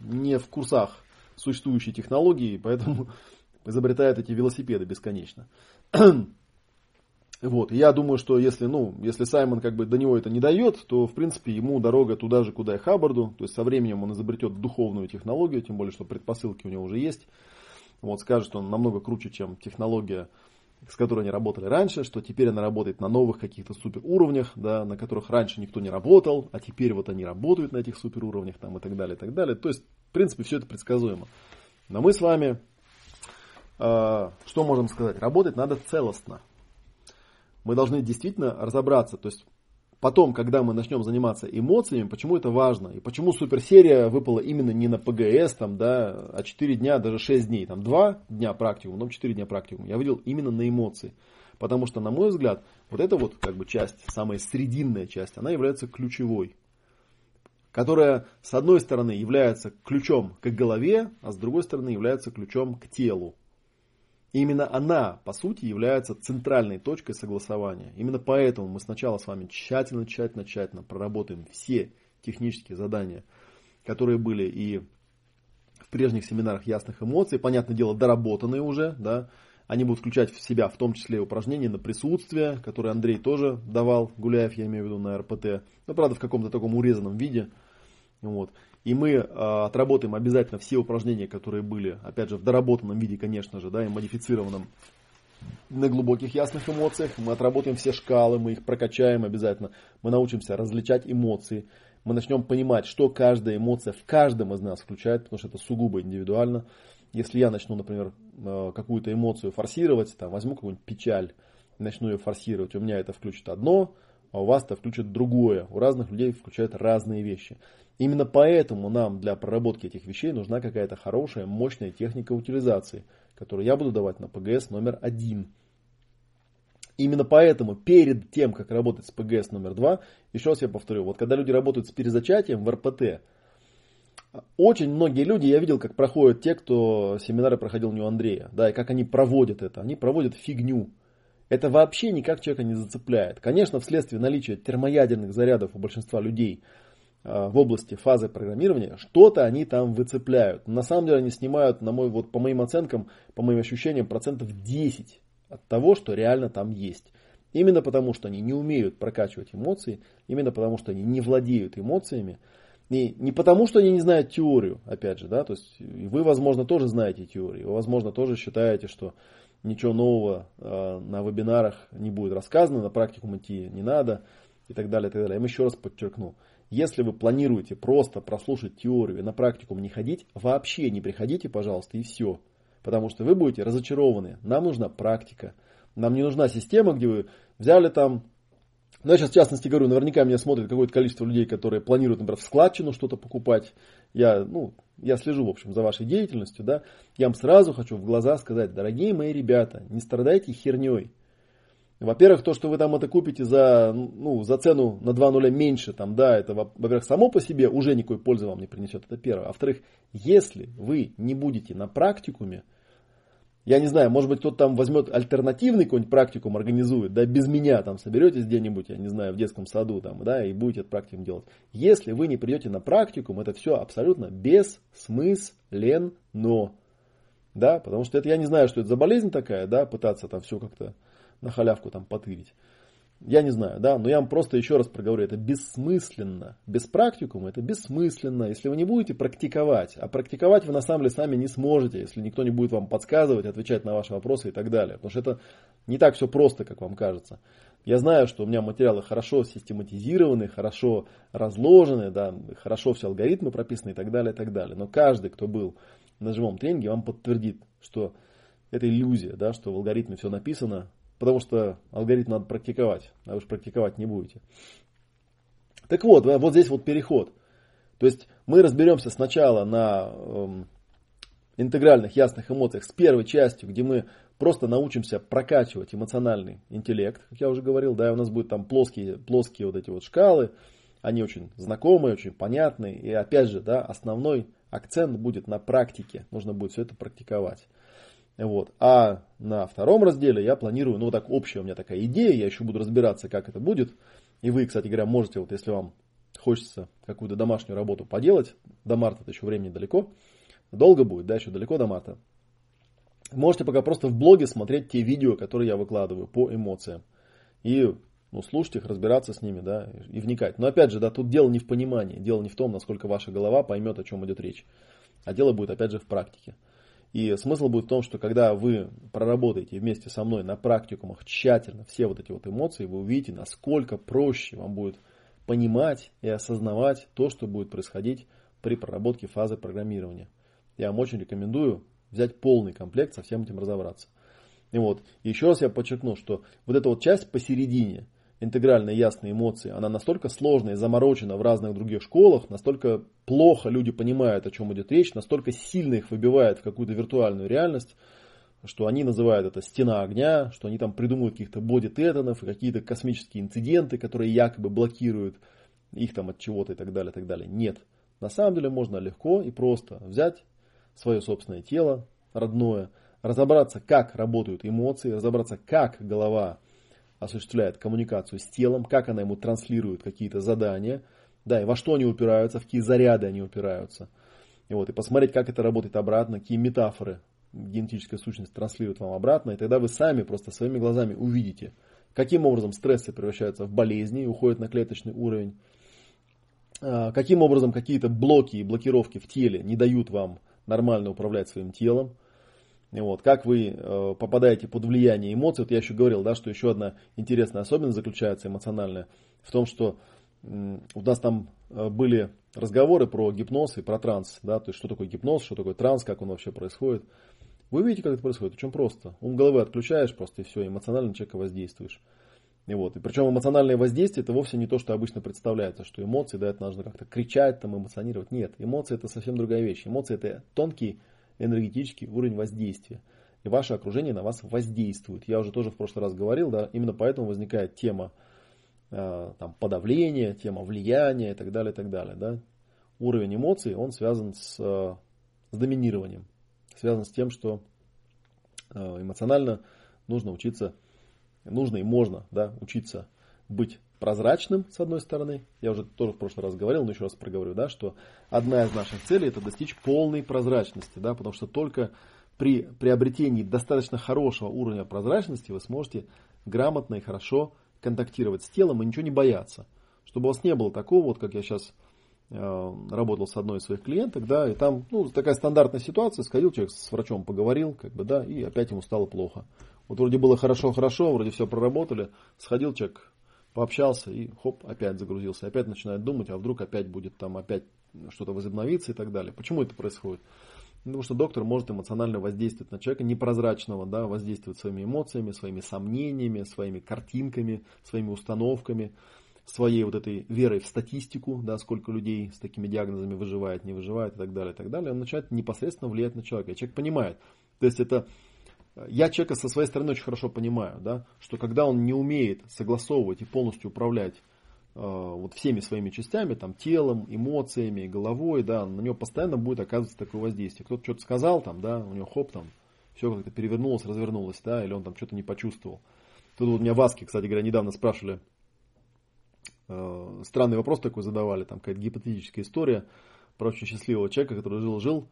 не в курсах существующей технологии, поэтому изобретают эти велосипеды бесконечно. Вот, я думаю, что если, ну, если Саймон как бы до него это не дает, то, в принципе, ему дорога туда же, куда и Хаббарду. То есть со временем он изобретет духовную технологию, тем более, что предпосылки у него уже есть. Вот, скажет, что он намного круче, чем технология, с которой они работали раньше, что теперь она работает на новых каких-то супер уровнях, да, на которых раньше никто не работал, а теперь вот они работают на этих супер уровнях там, и так далее, и так далее. То есть, в принципе, все это предсказуемо. Но мы с вами, что можем сказать? Работать надо целостно. Мы должны действительно разобраться. То есть потом, когда мы начнем заниматься эмоциями, почему это важно, и почему суперсерия выпала именно не на ПГС, там, да, а 4 дня, даже 6 дней, там 2 дня практикум, но 4 дня практикум, я выделил именно на эмоции. Потому что, на мой взгляд, вот эта вот как бы часть, самая срединная часть, она является ключевой. Которая, с одной стороны, является ключом к голове, а с другой стороны, является ключом к телу. И именно она, по сути, является центральной точкой согласования. Именно поэтому мы сначала с вами тщательно, тщательно, тщательно проработаем все технические задания, которые были и в прежних семинарах ясных эмоций, понятное дело, доработанные уже, да, они будут включать в себя в том числе упражнения на присутствие, которые Андрей тоже давал, Гуляев, я имею в виду на РПТ, но правда в каком-то таком урезанном виде. Вот. И мы э, отработаем обязательно все упражнения, которые были, опять же, в доработанном виде, конечно же, да, и модифицированном на глубоких ясных эмоциях. Мы отработаем все шкалы, мы их прокачаем обязательно. Мы научимся различать эмоции. Мы начнем понимать, что каждая эмоция в каждом из нас включает, потому что это сугубо индивидуально. Если я начну, например, э, какую-то эмоцию форсировать, там, возьму какую-нибудь печаль, начну ее форсировать, у меня это включит одно, а у вас это включит другое. У разных людей включают разные вещи. Именно поэтому нам для проработки этих вещей нужна какая-то хорошая, мощная техника утилизации, которую я буду давать на ПГС номер один. Именно поэтому перед тем, как работать с ПГС номер два, еще раз я повторю, вот когда люди работают с перезачатием в РПТ, очень многие люди, я видел, как проходят те, кто семинары проходил не у Андрея, да, и как они проводят это. Они проводят фигню. Это вообще никак человека не зацепляет. Конечно, вследствие наличия термоядерных зарядов у большинства людей – Э, в области фазы программирования, что-то они там выцепляют. На самом деле они снимают, на мой, вот по моим оценкам, по моим ощущениям, процентов 10 от того, что реально там есть. Именно потому, что они не умеют прокачивать эмоции, именно потому, что они не владеют эмоциями, и не потому, что они не знают теорию, опять же, да, то есть вы, возможно, тоже знаете теорию, вы, возможно, тоже считаете, что ничего нового э, на вебинарах не будет рассказано, на практику идти не надо и так далее, и так далее. Я вам еще раз подчеркну, если вы планируете просто прослушать теорию и на практикум не ходить, вообще не приходите, пожалуйста, и все. Потому что вы будете разочарованы. Нам нужна практика. Нам не нужна система, где вы взяли там... Ну, я сейчас в частности говорю, наверняка меня смотрит какое-то количество людей, которые планируют, например, в складчину что-то покупать. Я, ну, я слежу, в общем, за вашей деятельностью, да. Я вам сразу хочу в глаза сказать, дорогие мои ребята, не страдайте херней. Во-первых, то, что вы там это купите за, ну, за цену на 2 нуля меньше, там, да, это, во-первых, само по себе уже никакой пользы вам не принесет, это первое. А во-вторых, если вы не будете на практикуме, я не знаю, может быть, кто-то там возьмет альтернативный какой-нибудь практикум, организует, да, без меня там соберетесь где-нибудь, я не знаю, в детском саду там, да, и будете этот практикум делать. Если вы не придете на практикум, это все абсолютно бессмысленно. Да, потому что это я не знаю, что это за болезнь такая, да, пытаться там все как-то на халявку там потырить. Я не знаю, да, но я вам просто еще раз проговорю, это бессмысленно. Без практикума это бессмысленно, если вы не будете практиковать. А практиковать вы на самом деле сами не сможете, если никто не будет вам подсказывать, отвечать на ваши вопросы и так далее. Потому что это не так все просто, как вам кажется. Я знаю, что у меня материалы хорошо систематизированы, хорошо разложены, да, хорошо все алгоритмы прописаны и так далее, и так далее. Но каждый, кто был на живом тренинге, вам подтвердит, что это иллюзия, да, что в алгоритме все написано, Потому что алгоритм надо практиковать, а вы же практиковать не будете. Так вот, вот здесь вот переход. То есть мы разберемся сначала на э, интегральных ясных эмоциях с первой частью, где мы просто научимся прокачивать эмоциональный интеллект, как я уже говорил, да, у нас будут там плоские, плоские вот эти вот шкалы, они очень знакомые, очень понятные, и опять же, да, основной акцент будет на практике, нужно будет все это практиковать. Вот. А на втором разделе я планирую, ну вот так общая у меня такая идея, я еще буду разбираться, как это будет. И вы, кстати говоря, можете, вот если вам хочется какую-то домашнюю работу поделать, до марта это еще времени далеко, долго будет, да, еще далеко до марта. Можете пока просто в блоге смотреть те видео, которые я выкладываю по эмоциям. И ну, слушать их, разбираться с ними, да, и вникать. Но опять же, да, тут дело не в понимании, дело не в том, насколько ваша голова поймет, о чем идет речь. А дело будет, опять же, в практике. И смысл будет в том, что когда вы проработаете вместе со мной на практикумах тщательно все вот эти вот эмоции, вы увидите, насколько проще вам будет понимать и осознавать то, что будет происходить при проработке фазы программирования. Я вам очень рекомендую взять полный комплект, со всем этим разобраться. И вот, еще раз я подчеркну, что вот эта вот часть посередине, интегральные ясные эмоции, она настолько сложная и заморочена в разных других школах, настолько плохо люди понимают, о чем идет речь, настолько сильно их выбивает в какую-то виртуальную реальность, что они называют это стена огня, что они там придумывают каких-то боди-тетанов и какие-то космические инциденты, которые якобы блокируют их там от чего-то и так далее, и так далее. Нет. На самом деле можно легко и просто взять свое собственное тело, родное, разобраться, как работают эмоции, разобраться, как голова осуществляет коммуникацию с телом, как она ему транслирует какие-то задания, да, и во что они упираются, в какие заряды они упираются. И, вот, и посмотреть, как это работает обратно, какие метафоры генетическая сущность транслирует вам обратно, и тогда вы сами просто своими глазами увидите, каким образом стрессы превращаются в болезни и уходят на клеточный уровень, а, каким образом какие-то блоки и блокировки в теле не дают вам нормально управлять своим телом, вот, как вы э, попадаете под влияние эмоций. Вот я еще говорил, да, что еще одна интересная особенность заключается эмоциональная в том, что э, у нас там э, были разговоры про гипноз и про транс, да, то есть что такое гипноз, что такое транс, как он вообще происходит. Вы видите, как это происходит? Очень просто. Ум головы отключаешь просто и все, эмоционально на человека воздействуешь. И вот. И причем эмоциональное воздействие это вовсе не то, что обычно представляется, что эмоции, да, это нужно как-то кричать, там, эмоционировать. Нет, эмоции это совсем другая вещь. Эмоции это тонкий энергетический уровень воздействия. И ваше окружение на вас воздействует. Я уже тоже в прошлый раз говорил, да, именно поэтому возникает тема э, там, подавления, тема влияния и так далее, и так далее. Да. Уровень эмоций, он связан с, э, с доминированием связан с тем, что э, эмоционально нужно учиться, нужно и можно да, учиться быть прозрачным, с одной стороны. Я уже тоже в прошлый раз говорил, но еще раз проговорю, да, что одна из наших целей это достичь полной прозрачности, да, потому что только при приобретении достаточно хорошего уровня прозрачности вы сможете грамотно и хорошо контактировать с телом и ничего не бояться. Чтобы у вас не было такого, вот как я сейчас Э, работал с одной из своих клиенток, да, и там, ну, такая стандартная ситуация, сходил человек с врачом, поговорил, как бы, да, и опять ему стало плохо. Вот вроде было хорошо-хорошо, вроде все проработали, сходил человек, пообщался и хоп, опять загрузился, опять начинает думать, а вдруг опять будет там опять что-то возобновиться и так далее. Почему это происходит? Потому что доктор может эмоционально воздействовать на человека непрозрачного, да, воздействовать своими эмоциями, своими сомнениями, своими картинками, своими установками, своей вот этой верой в статистику, да, сколько людей с такими диагнозами выживает, не выживает и так далее, и так далее, он начинает непосредственно влиять на человека. И человек понимает. То есть это я человека со своей стороны очень хорошо понимаю, да, что когда он не умеет согласовывать и полностью управлять э, вот всеми своими частями, там, телом, эмоциями, головой, да, на него постоянно будет оказываться такое воздействие. Кто-то что-то сказал, там, да, у него хоп, там, все как-то перевернулось, развернулось, да, или он там что-то не почувствовал. Тут вот меня в кстати говоря, недавно спрашивали, э, странный вопрос такой задавали, там какая-то гипотетическая история про очень счастливого человека, который жил-жил,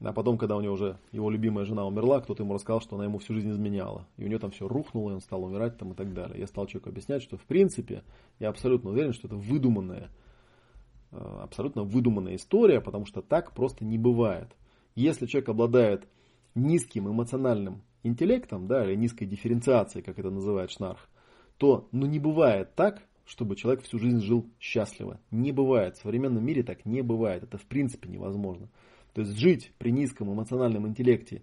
а потом, когда у него уже его любимая жена умерла, кто-то ему рассказал, что она ему всю жизнь изменяла. И у него там все рухнуло, и он стал умирать там и так далее. Я стал человеку объяснять, что в принципе, я абсолютно уверен, что это выдуманная, э, абсолютно выдуманная история, потому что так просто не бывает. Если человек обладает низким эмоциональным интеллектом, да, или низкой дифференциацией, как это называет Шнарх, то ну, не бывает так, чтобы человек всю жизнь жил счастливо. Не бывает. В современном мире так не бывает. Это в принципе невозможно. То есть жить при низком эмоциональном интеллекте,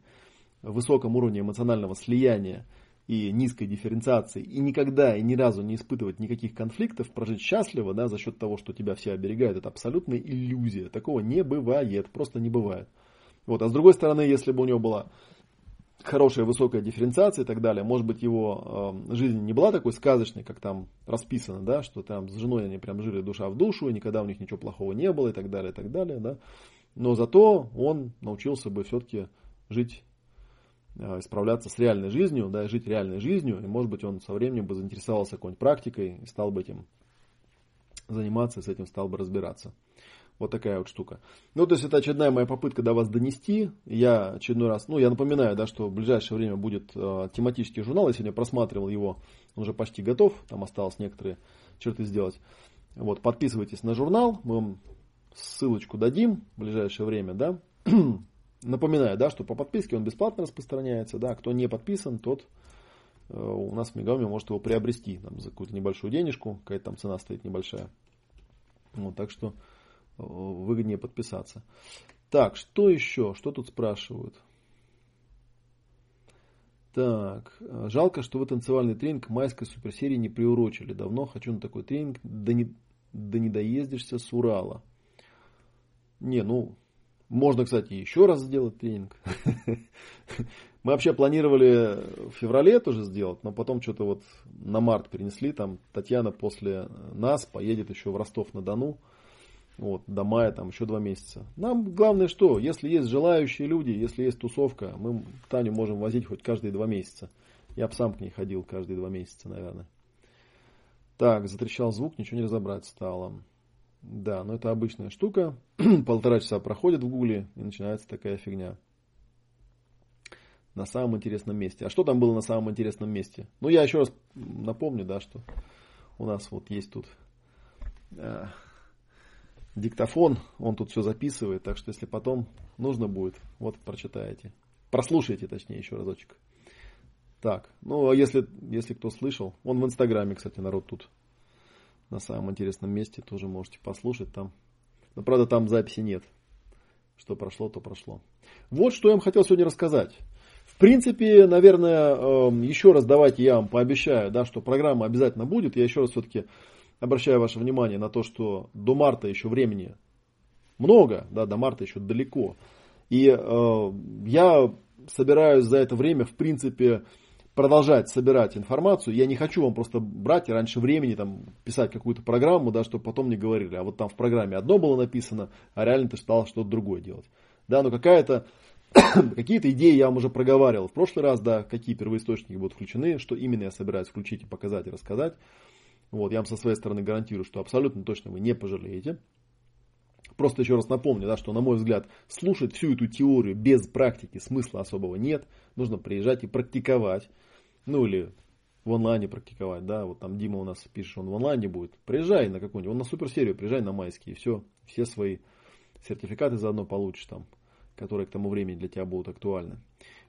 высоком уровне эмоционального слияния и низкой дифференциации, и никогда и ни разу не испытывать никаких конфликтов, прожить счастливо да, за счет того, что тебя все оберегают, это абсолютная иллюзия. Такого не бывает, просто не бывает. Вот. А с другой стороны, если бы у него была хорошая высокая дифференциация и так далее. Может быть, его э, жизнь не была такой сказочной, как там расписано, да, что там с женой они прям жили душа в душу, и никогда у них ничего плохого не было и так далее, и так далее, да. Но зато он научился бы все-таки жить, э, справляться с реальной жизнью, да, жить реальной жизнью, и может быть он со временем бы заинтересовался какой-нибудь практикой и стал бы этим заниматься, и с этим стал бы разбираться. Вот такая вот штука. Ну, то есть это очередная моя попытка до вас донести. Я очередной раз, ну, я напоминаю, да, что в ближайшее время будет э, тематический журнал. Я сегодня просматривал его, он уже почти готов. Там осталось некоторые черты сделать. Вот, подписывайтесь на журнал, мы вам ссылочку дадим в ближайшее время, да. Напоминаю, да, что по подписке он бесплатно распространяется, да, кто не подписан, тот э, у нас в Мегауме может его приобрести там, за какую-то небольшую денежку, какая-то там цена стоит небольшая. Вот, так что выгоднее подписаться. Так, что еще? Что тут спрашивают? Так, жалко, что вы танцевальный тренинг майской суперсерии не приурочили. Давно хочу на такой тренинг, да не, да не доездишься с Урала. Не, ну, можно, кстати, еще раз сделать тренинг. Мы вообще планировали в феврале тоже сделать, но потом что-то вот на март перенесли. Там Татьяна после нас поедет еще в Ростов-на-Дону. Вот, до мая там еще два месяца. Нам главное что, если есть желающие люди, если есть тусовка, мы Таню можем возить хоть каждые два месяца. Я бы сам к ней ходил каждые два месяца, наверное. Так, затрещал звук, ничего не разобрать стало. Да, но это обычная штука. Полтора часа проходит в гугле и начинается такая фигня. На самом интересном месте. А что там было на самом интересном месте? Ну, я еще раз напомню, да, что у нас вот есть тут э, диктофон, он тут все записывает, так что если потом нужно будет, вот прочитаете. Прослушайте, точнее, еще разочек. Так, ну, а если, если кто слышал, он в Инстаграме, кстати, народ тут на самом интересном месте, тоже можете послушать там. Но, правда, там записи нет. Что прошло, то прошло. Вот что я вам хотел сегодня рассказать. В принципе, наверное, эм, еще раз давайте я вам пообещаю, да, что программа обязательно будет. Я еще раз все-таки обращаю ваше внимание на то, что до марта еще времени много, да, до марта еще далеко. И э, я собираюсь за это время, в принципе, продолжать собирать информацию. Я не хочу вам просто брать и раньше времени там, писать какую-то программу, да, чтобы потом не говорили, а вот там в программе одно было написано, а реально ты стал что-то другое делать. Да, но какая-то какие-то идеи я вам уже проговаривал в прошлый раз, да, какие первоисточники будут включены, что именно я собираюсь включить и показать и рассказать. Вот, я вам со своей стороны гарантирую, что абсолютно точно вы не пожалеете. Просто еще раз напомню, да, что, на мой взгляд, слушать всю эту теорию без практики смысла особого нет. Нужно приезжать и практиковать. Ну или в онлайне практиковать, да, вот там Дима у нас пишет, он в онлайне будет. Приезжай на какую-нибудь, он на суперсерию, приезжай на майские, все, все свои сертификаты заодно получишь там, которые к тому времени для тебя будут актуальны.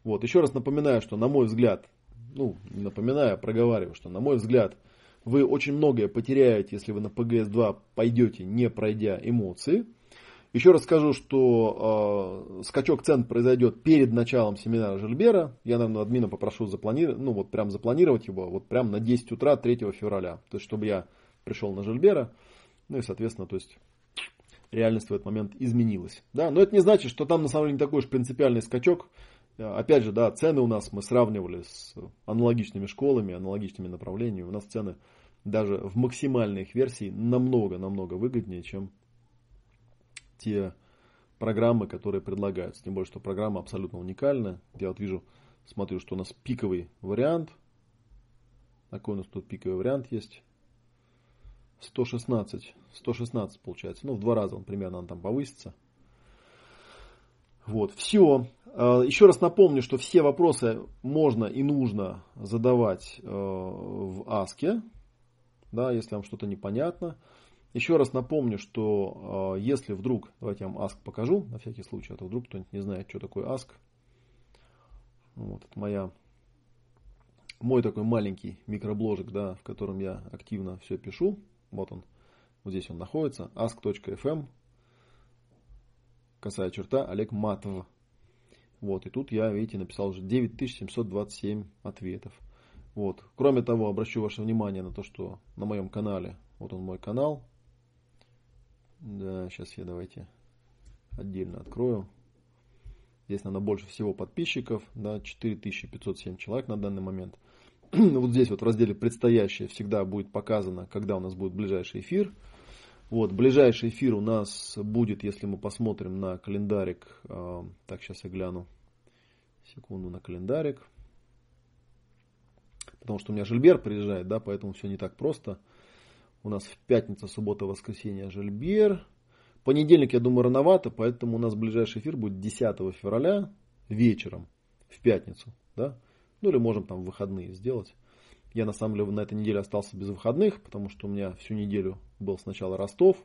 Вот, еще раз напоминаю, что на мой взгляд, ну, напоминаю, а проговариваю, что на мой взгляд, вы очень многое потеряете, если вы на PGS-2 пойдете, не пройдя эмоции. Еще раз скажу, что э, скачок цен произойдет перед началом семинара Жильбера. Я, наверное, админа попрошу запланировать, ну вот прям запланировать его, вот прям на 10 утра 3 февраля. То есть, чтобы я пришел на Жильбера. Ну и, соответственно, то есть реальность в этот момент изменилась. Да? Но это не значит, что там на самом деле не такой уж принципиальный скачок. Опять же, да, цены у нас мы сравнивали с аналогичными школами, аналогичными направлениями. У нас цены даже в максимальной их версии намного-намного выгоднее, чем те программы, которые предлагаются. Тем более, что программа абсолютно уникальна. Я вот вижу, смотрю, что у нас пиковый вариант. Какой у нас тут пиковый вариант есть? 116. 116 получается. Ну, в два раза он примерно он там повысится. Вот, все. А, еще раз напомню, что все вопросы можно и нужно задавать э, в Аске, да, если вам что-то непонятно. Еще раз напомню, что э, если вдруг, давайте я вам Ask покажу, на всякий случай, а то вдруг кто-нибудь не знает, что такое Ask. Вот, это моя, мой такой маленький микробложик, да, в котором я активно все пишу. Вот он, вот здесь он находится, ask.fm, косая черта, Олег Матов. Вот, и тут я, видите, написал уже 9727 ответов. Вот. Кроме того, обращу ваше внимание на то, что на моем канале, вот он мой канал, да, сейчас я давайте отдельно открою. Здесь, наверное, больше всего подписчиков, да, 4507 человек на данный момент. вот здесь вот в разделе «Предстоящее» всегда будет показано, когда у нас будет ближайший эфир. Вот, ближайший эфир у нас будет, если мы посмотрим на календарик. Э, так, сейчас я гляну. Секунду на календарик. Потому что у меня Жильбер приезжает, да, поэтому все не так просто. У нас в пятница, суббота, воскресенье Жильбер. Понедельник, я думаю, рановато, поэтому у нас ближайший эфир будет 10 февраля вечером, в пятницу. Да? Ну или можем там выходные сделать. Я на самом деле на этой неделе остался без выходных, потому что у меня всю неделю был сначала Ростов,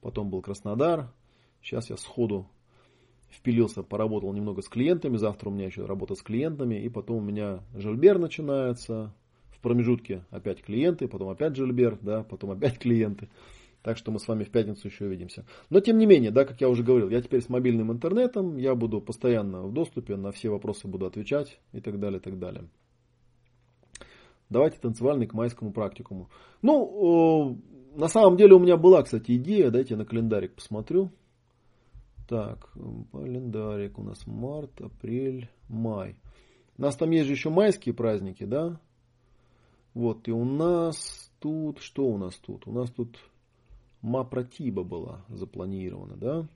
потом был Краснодар. Сейчас я сходу впилился, поработал немного с клиентами. Завтра у меня еще работа с клиентами. И потом у меня Жильбер начинается, промежутке опять клиенты, потом опять Жильбер, да, потом опять клиенты. Так что мы с вами в пятницу еще увидимся. Но тем не менее, да, как я уже говорил, я теперь с мобильным интернетом, я буду постоянно в доступе, на все вопросы буду отвечать и так далее, и так далее. Давайте танцевальный к майскому практикуму. Ну, на самом деле у меня была, кстати, идея, дайте я на календарик посмотрю. Так, календарик у нас март, апрель, май. У нас там есть же еще майские праздники, да? Вот, и у нас тут, что у нас тут? У нас тут Мапратиба была запланирована, да?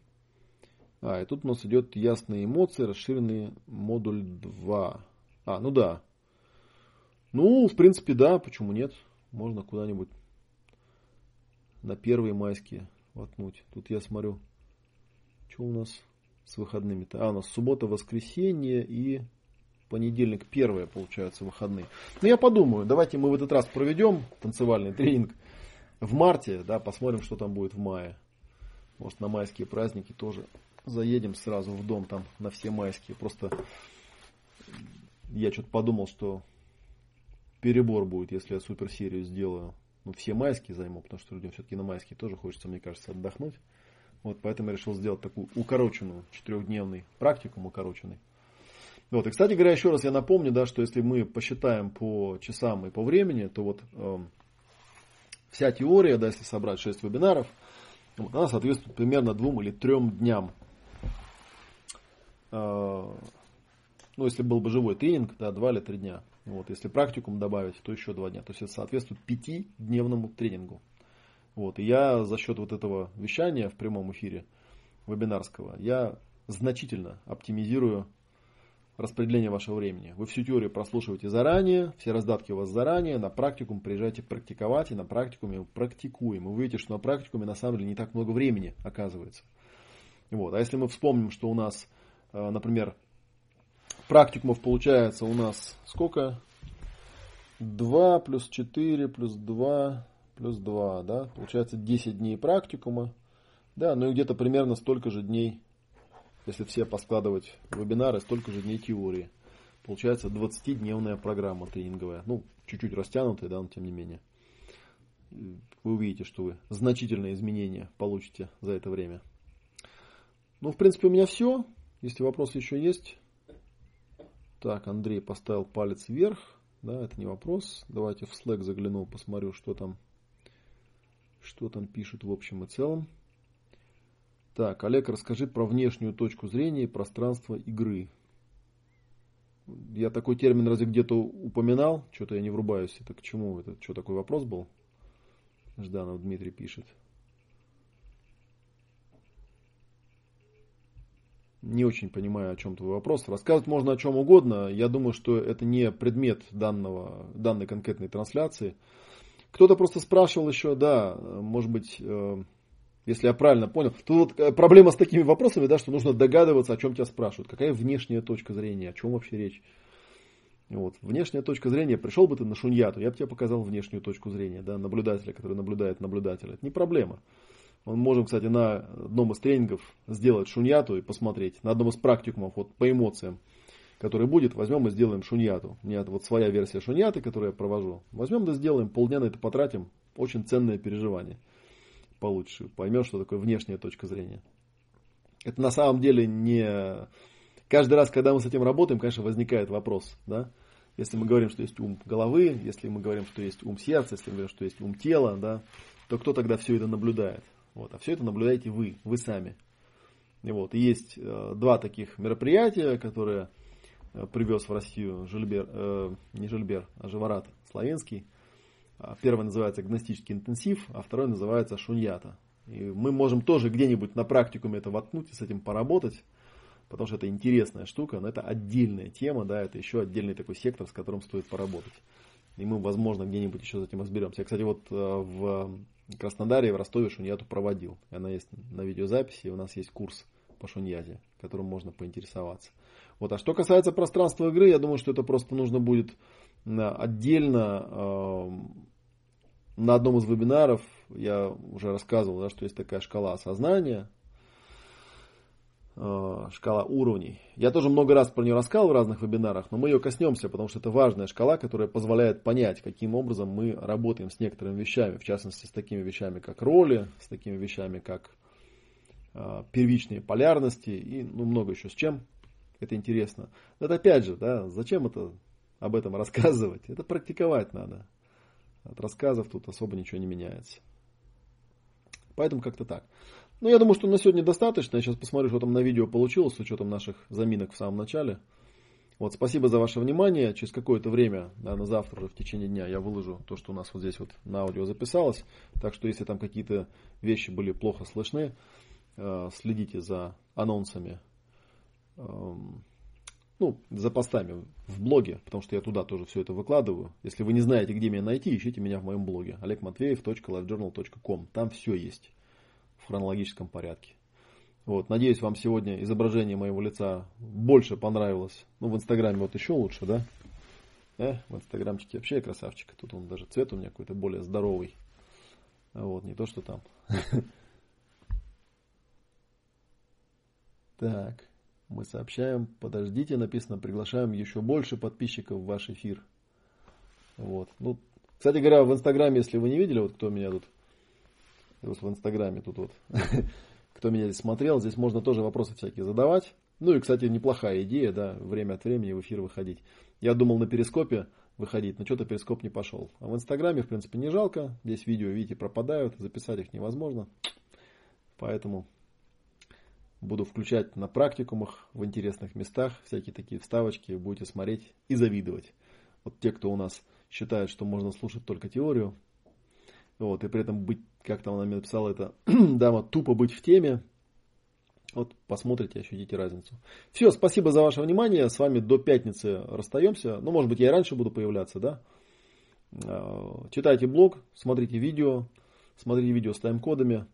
А, и тут у нас идет ясные эмоции, расширенный модуль 2. А, ну да. Ну, в принципе, да, почему нет? Можно куда-нибудь на первые майские воткнуть. Тут я смотрю, что у нас с выходными-то? А, у нас суббота, воскресенье и понедельник первые, получается, выходные. Ну, я подумаю, давайте мы в этот раз проведем танцевальный тренинг в марте, да, посмотрим, что там будет в мае. Может, на майские праздники тоже заедем сразу в дом там на все майские. Просто я что-то подумал, что перебор будет, если я суперсерию сделаю. Ну, все майские займу, потому что людям все-таки на майские тоже хочется, мне кажется, отдохнуть. Вот, поэтому я решил сделать такую укороченную, четырехдневный практикум укороченный. Вот, и, кстати говоря, еще раз я напомню, да, что если мы посчитаем по часам и по времени, то вот э, вся теория, да, если собрать 6 вебинаров, вот, она соответствует примерно двум или трем дням. Э, ну, если был бы живой тренинг, да, два или три дня. Вот, если практикум добавить, то еще два дня. То есть это соответствует пятидневному тренингу. Вот, и я за счет вот этого вещания в прямом эфире вебинарского, я значительно оптимизирую распределение вашего времени. Вы всю теорию прослушиваете заранее, все раздатки у вас заранее, на практикум приезжайте практиковать, и на практикуме практикуем. И вы увидите, что на практикуме на самом деле не так много времени оказывается. Вот. А если мы вспомним, что у нас, э, например, практикумов получается у нас сколько? 2 плюс 4 плюс 2 плюс 2, да? Получается 10 дней практикума. Да, ну и где-то примерно столько же дней если все поскладывать вебинары, столько же дней теории. Получается 20-дневная программа тренинговая. Ну, чуть-чуть растянутая, да, но тем не менее. Вы увидите, что вы значительные изменения получите за это время. Ну, в принципе, у меня все. Если вопросы еще есть. Так, Андрей поставил палец вверх. Да, это не вопрос. Давайте в Slack загляну, посмотрю, что там, что там пишут в общем и целом. Так, Олег, расскажи про внешнюю точку зрения и пространство игры. Я такой термин разве где-то упоминал? Что-то я не врубаюсь. Это к чему? Это что, такой вопрос был? Жданов Дмитрий пишет. Не очень понимаю, о чем твой вопрос. Рассказывать можно о чем угодно. Я думаю, что это не предмет данного, данной конкретной трансляции. Кто-то просто спрашивал еще, да, может быть, э, если я правильно понял. Тут вот э, проблема с такими вопросами, да, что нужно догадываться, о чем тебя спрашивают. Какая внешняя точка зрения, о чем вообще речь. Вот. Внешняя точка зрения, пришел бы ты на шуньяту, я бы тебе показал внешнюю точку зрения, да, наблюдателя, который наблюдает наблюдателя. Это не проблема. Мы можем, кстати, на одном из тренингов сделать шуньяту и посмотреть. На одном из практикумов вот, по эмоциям, который будет, возьмем и сделаем шуньяту. У меня вот своя версия шуньяты, которую я провожу. Возьмем да сделаем, полдня на это потратим. Очень ценное переживание получше, поймешь, что такое внешняя точка зрения. Это на самом деле не... Каждый раз, когда мы с этим работаем, конечно, возникает вопрос, да? Если мы говорим, что есть ум головы, если мы говорим, что есть ум сердца, если мы говорим, что есть ум тела, да, то кто тогда все это наблюдает? Вот, а все это наблюдаете вы, вы сами. И вот, и есть э, два таких мероприятия, которые э, привез в Россию Жильбер, э, не Жильбер, а Живорат Славянский. А, первый называется гностический интенсив, а второй называется шуньята. И мы можем тоже где-нибудь на практикуме это воткнуть и с этим поработать, потому что это интересная штука, но это отдельная тема, да, это еще отдельный такой сектор, с которым стоит поработать. И мы, возможно, где-нибудь еще с этим разберемся. Я, кстати, вот э, в Краснодаре, в Ростове шуньяту проводил. Она есть на видеозаписи, у нас есть курс по шуньяте, которым можно поинтересоваться. Вот. А что касается пространства игры, я думаю, что это просто нужно будет отдельно эм, на одном из вебинаров, я уже рассказывал, да, что есть такая шкала осознания. Э, шкала уровней. Я тоже много раз про нее рассказывал в разных вебинарах, но мы ее коснемся, потому что это важная шкала, которая позволяет понять, каким образом мы работаем с некоторыми вещами, в частности с такими вещами, как роли, с такими вещами, как э, первичные полярности и ну, много еще с чем. Это интересно. Но это опять же, да, зачем это об этом рассказывать? Это практиковать надо. От рассказов тут особо ничего не меняется. Поэтому как-то так. Ну, я думаю, что на сегодня достаточно. Я сейчас посмотрю, что там на видео получилось с учетом наших заминок в самом начале. Вот, спасибо за ваше внимание. Через какое-то время, наверное, завтра уже в течение дня я выложу то, что у нас вот здесь вот на аудио записалось. Так что, если там какие-то вещи были плохо слышны, э, следите за анонсами, эм, ну, за постами в блоге, потому что я туда тоже все это выкладываю. Если вы не знаете, где меня найти, ищите меня в моем блоге olegmatveev.lifejournal.com. Там все есть в хронологическом порядке. Вот, надеюсь, вам сегодня изображение моего лица больше понравилось. Ну, в Инстаграме вот еще лучше, да? Э, в Инстаграмчике вообще красавчик. Тут он даже цвет у меня какой-то более здоровый. Вот, не то, что там. Так, мы сообщаем, подождите, написано, приглашаем еще больше подписчиков в ваш эфир. Вот. Ну, кстати говоря, в Инстаграме, если вы не видели, вот кто меня тут вот в Инстаграме тут вот, кто меня здесь смотрел, здесь можно тоже вопросы всякие задавать. Ну и, кстати, неплохая идея, да, время от времени в эфир выходить. Я думал на перископе выходить, но что-то перископ не пошел. А в Инстаграме, в принципе, не жалко. Здесь видео, видите, пропадают, записать их невозможно. Поэтому буду включать на практикумах в интересных местах всякие такие вставочки, будете смотреть и завидовать. Вот те, кто у нас считает, что можно слушать только теорию, вот, и при этом быть, как там она мне написала, это дама тупо быть в теме. Вот посмотрите, ощутите разницу. Все, спасибо за ваше внимание. С вами до пятницы расстаемся. Ну, может быть, я и раньше буду появляться, да? А, читайте блог, смотрите видео, смотрите видео с тайм-кодами.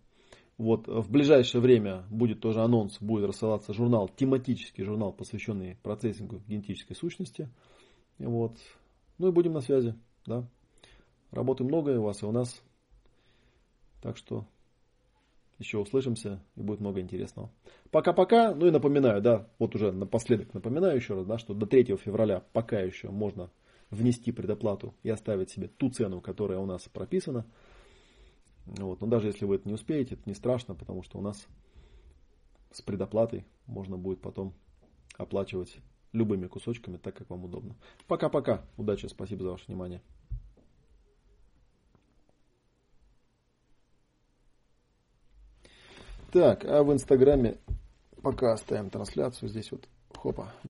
Вот, в ближайшее время будет тоже анонс, будет рассылаться журнал, тематический журнал, посвященный процессингу генетической сущности. Вот. Ну и будем на связи, да. Работы много у вас и у нас. Так что еще услышимся и будет много интересного. Пока-пока. Ну и напоминаю, да, вот уже напоследок напоминаю еще раз, да, что до 3 февраля пока еще можно внести предоплату и оставить себе ту цену, которая у нас прописана. Вот. Но даже если вы это не успеете, это не страшно, потому что у нас с предоплатой можно будет потом оплачивать любыми кусочками, так как вам удобно. Пока-пока. Удачи, спасибо за ваше внимание. Так, а в Инстаграме пока оставим трансляцию. Здесь вот, хопа,